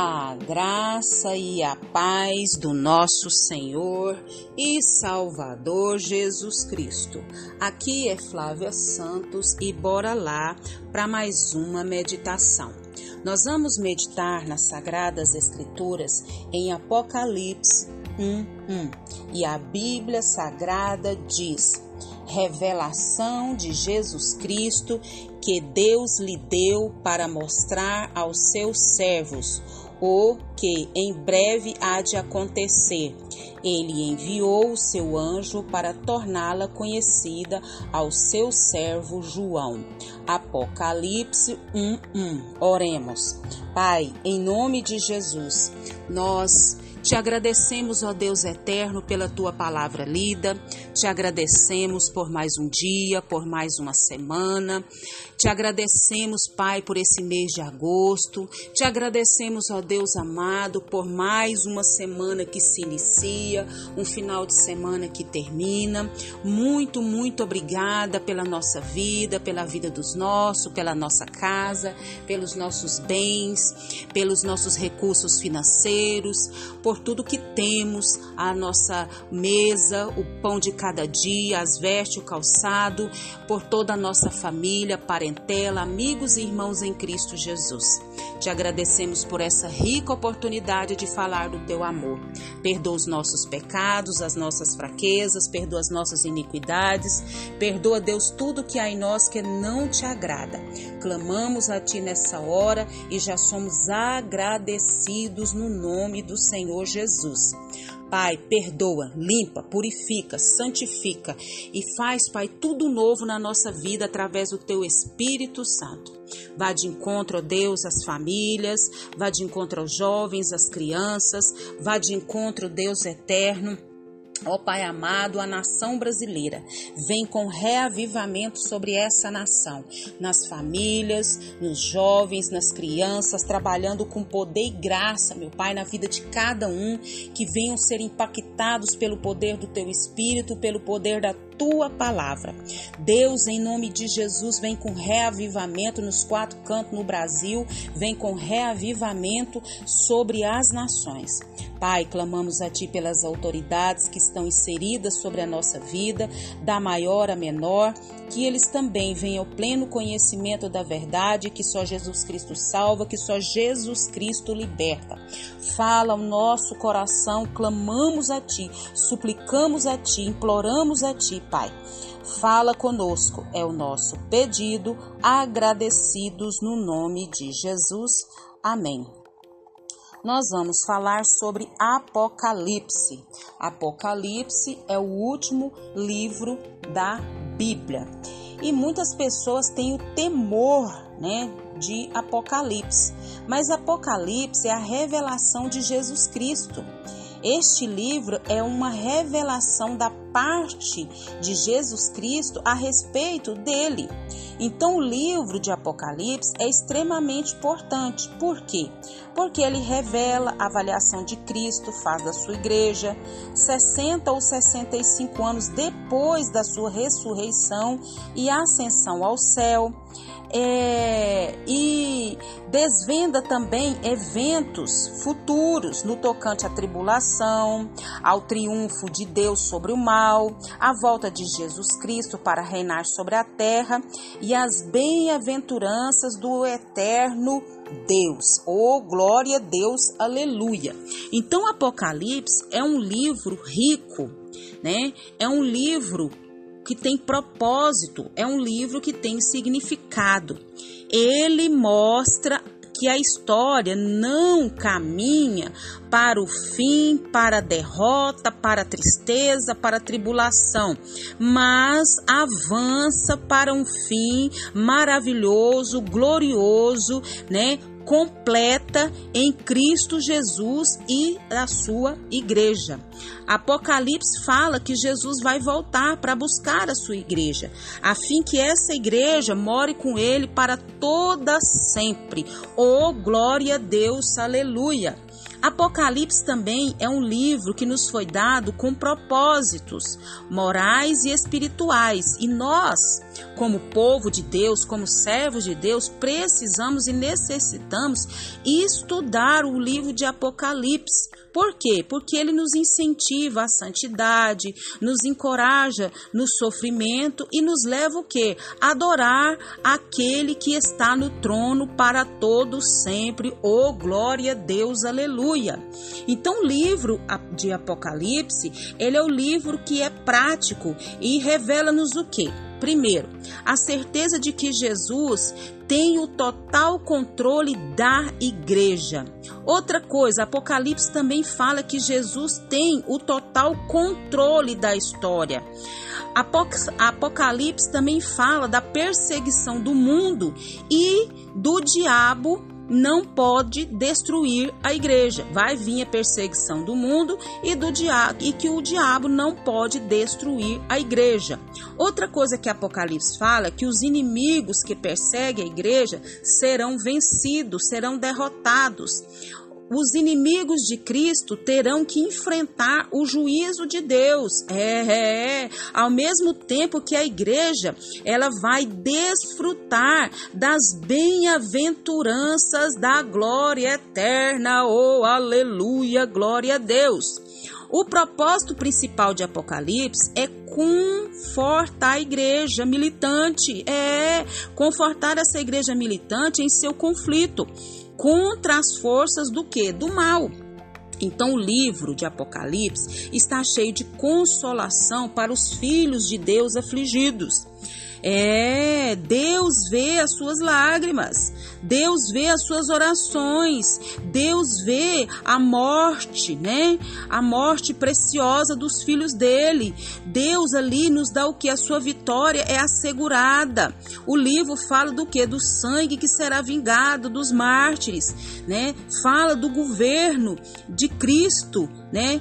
A graça e a paz do nosso Senhor e Salvador Jesus Cristo. Aqui é Flávia Santos e bora lá para mais uma meditação. Nós vamos meditar nas Sagradas Escrituras em Apocalipse 1:1 e a Bíblia Sagrada diz: revelação de Jesus Cristo que Deus lhe deu para mostrar aos seus servos o que em breve há de acontecer. Ele enviou o seu anjo para torná-la conhecida ao seu servo João. Apocalipse 1:1. Oremos. Pai, em nome de Jesus, nós te agradecemos, ó Deus eterno, pela tua palavra lida. Te agradecemos por mais um dia, por mais uma semana. Te agradecemos, Pai, por esse mês de agosto. Te agradecemos, ó Deus amado, por mais uma semana que se inicia, um final de semana que termina. Muito, muito obrigada pela nossa vida, pela vida dos nossos, pela nossa casa, pelos nossos bens, pelos nossos recursos financeiros, por tudo que temos, a nossa mesa, o pão de cada dia, as vestes, o calçado, por toda a nossa família, para parentela, amigos e irmãos em Cristo Jesus. Te agradecemos por essa rica oportunidade de falar do teu amor. Perdoa os nossos pecados, as nossas fraquezas, perdoa as nossas iniquidades, perdoa, Deus, tudo que há em nós que não te agrada. Clamamos a ti nessa hora e já somos agradecidos no nome do Senhor Jesus. Pai, perdoa, limpa, purifica, santifica e faz, Pai, tudo novo na nossa vida através do teu Espírito Santo. Vá de encontro, ó Deus, às famílias, vá de encontro aos jovens, às crianças, vá de encontro, Deus eterno Ó Pai amado, a nação brasileira vem com reavivamento sobre essa nação, nas famílias, nos jovens, nas crianças, trabalhando com poder e graça, meu Pai, na vida de cada um, que venham ser impactados pelo poder do Teu Espírito, pelo poder da tua palavra. Deus, em nome de Jesus, vem com reavivamento nos quatro cantos no Brasil, vem com reavivamento sobre as nações. Pai, clamamos a Ti pelas autoridades que estão inseridas sobre a nossa vida, da maior a menor, que eles também venham ao pleno conhecimento da verdade, que só Jesus Cristo salva, que só Jesus Cristo liberta. Fala o nosso coração, clamamos a Ti, suplicamos a Ti, imploramos a Ti, Pai. Fala conosco, é o nosso pedido, agradecidos no nome de Jesus. Amém nós vamos falar sobre Apocalipse. Apocalipse é o último livro da Bíblia. E muitas pessoas têm o temor, né, de Apocalipse. Mas Apocalipse é a revelação de Jesus Cristo. Este livro é uma revelação da parte de Jesus Cristo a respeito dele. Então, o livro de Apocalipse é extremamente importante. Por quê? Porque ele revela a avaliação de Cristo, faz da sua igreja, 60 ou 65 anos depois da sua ressurreição e ascensão ao céu é, e desvenda também eventos futuros no tocante à tribulação, ao triunfo de Deus sobre o mal, a volta de Jesus Cristo para reinar sobre a terra e as bem-aventuranças do eterno Deus. Oh, glória a Deus, aleluia. Então, Apocalipse é um livro rico, né? É um livro que tem propósito, é um livro que tem significado. Ele mostra que a história não caminha para o fim, para a derrota, para a tristeza, para a tribulação, mas avança para um fim maravilhoso, glorioso, né? Completa em Cristo Jesus e a sua igreja. Apocalipse fala que Jesus vai voltar para buscar a sua igreja, a fim que essa igreja more com ele para toda sempre. Oh, glória a Deus, aleluia! Apocalipse também é um livro que nos foi dado com propósitos morais e espirituais, e nós, como povo de Deus, como servos de Deus, precisamos e necessitamos estudar o livro de Apocalipse por quê? Porque ele nos incentiva à santidade, nos encoraja no sofrimento e nos leva o quê? Adorar aquele que está no trono para todos sempre. Oh, glória a Deus, aleluia. Então, o livro de Apocalipse, ele é o livro que é prático e revela-nos o quê? Primeiro, a certeza de que Jesus tem o total controle da igreja. Outra coisa, Apocalipse também fala que Jesus tem o total controle da história. Apocalipse também fala da perseguição do mundo e do diabo não pode destruir a igreja. Vai vir a perseguição do mundo e do diabo e que o diabo não pode destruir a igreja. Outra coisa que Apocalipse fala é que os inimigos que perseguem a igreja serão vencidos, serão derrotados os inimigos de Cristo terão que enfrentar o juízo de Deus. É, é, é, ao mesmo tempo que a igreja ela vai desfrutar das bem-aventuranças da glória eterna. Oh, aleluia, glória a Deus. O propósito principal de Apocalipse é confortar a igreja militante, é confortar essa igreja militante em seu conflito contra as forças do que? Do mal. Então, o livro de Apocalipse está cheio de consolação para os filhos de Deus afligidos. É, Deus vê as suas lágrimas, Deus vê as suas orações, Deus vê a morte, né? A morte preciosa dos filhos dele. Deus ali nos dá o que? A sua vitória é assegurada. O livro fala do que? Do sangue que será vingado dos mártires, né? Fala do governo de Cristo, né?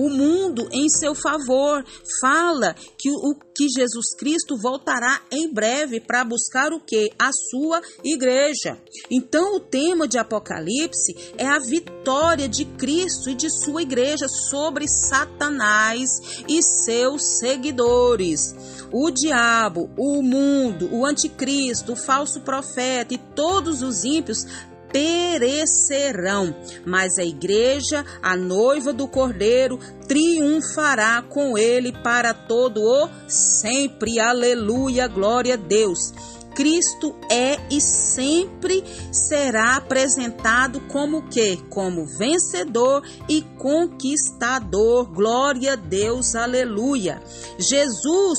O mundo em seu favor. Fala que o que Jesus Cristo voltará em breve para buscar o que? A sua igreja. Então o tema de Apocalipse é a vitória de Cristo e de sua igreja sobre Satanás e seus seguidores. O diabo, o mundo, o anticristo, o falso profeta e todos os ímpios perecerão, mas a igreja, a noiva do Cordeiro, triunfará com ele para todo o sempre. Aleluia, glória a Deus. Cristo é e sempre será apresentado como que? Como vencedor e conquistador. Glória a Deus, aleluia. Jesus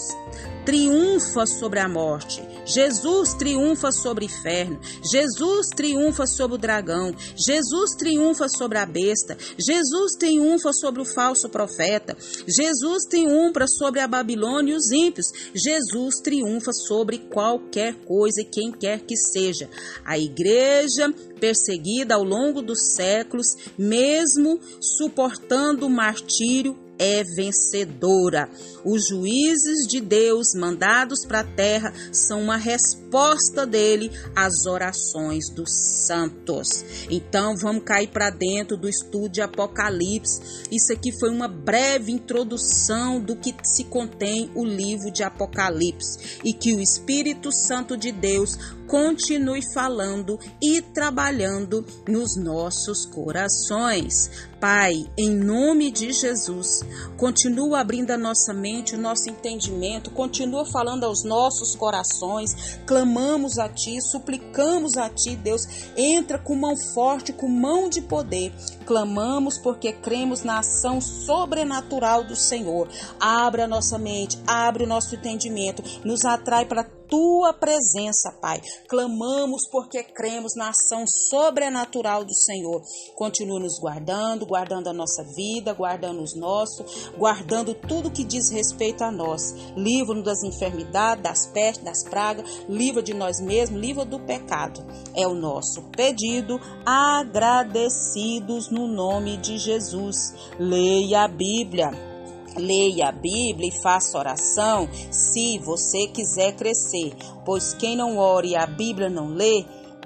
triunfa sobre a morte. Jesus triunfa sobre o inferno. Jesus triunfa sobre o dragão. Jesus triunfa sobre a besta. Jesus triunfa sobre o falso profeta. Jesus triunfa sobre a Babilônia e os ímpios. Jesus triunfa sobre qualquer coisa e quem quer que seja. A igreja perseguida ao longo dos séculos, mesmo suportando o martírio, é vencedora. Os juízes de Deus mandados para a terra são uma resposta dele às orações dos santos. Então vamos cair para dentro do estudo de Apocalipse. Isso aqui foi uma breve introdução do que se contém o livro de Apocalipse e que o Espírito Santo de Deus continue falando e trabalhando nos nossos corações. Pai, em nome de Jesus, continua abrindo a nossa mente, o nosso entendimento, continua falando aos nossos corações, clamamos a Ti, suplicamos a Ti, Deus, entra com mão forte, com mão de poder, clamamos porque cremos na ação sobrenatural do Senhor. Abra a nossa mente, abre o nosso entendimento, nos atrai para tua presença, Pai. Clamamos porque cremos na ação sobrenatural do Senhor. Continua nos guardando, guardando a nossa vida, guardando os nossos, guardando tudo que diz respeito a nós. Livra-nos das enfermidades, das pestes, das pragas, livra de nós mesmos, livra do pecado. É o nosso pedido, agradecidos no nome de Jesus. Leia a Bíblia leia a Bíblia e faça oração se você quiser crescer, pois quem não ore e a Bíblia não lê,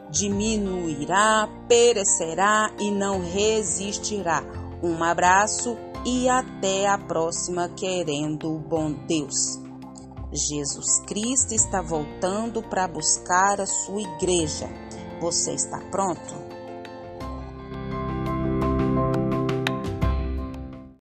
diminuirá, perecerá e não resistirá. Um abraço e até a próxima, querendo o bom Deus. Jesus Cristo está voltando para buscar a sua igreja. Você está pronto?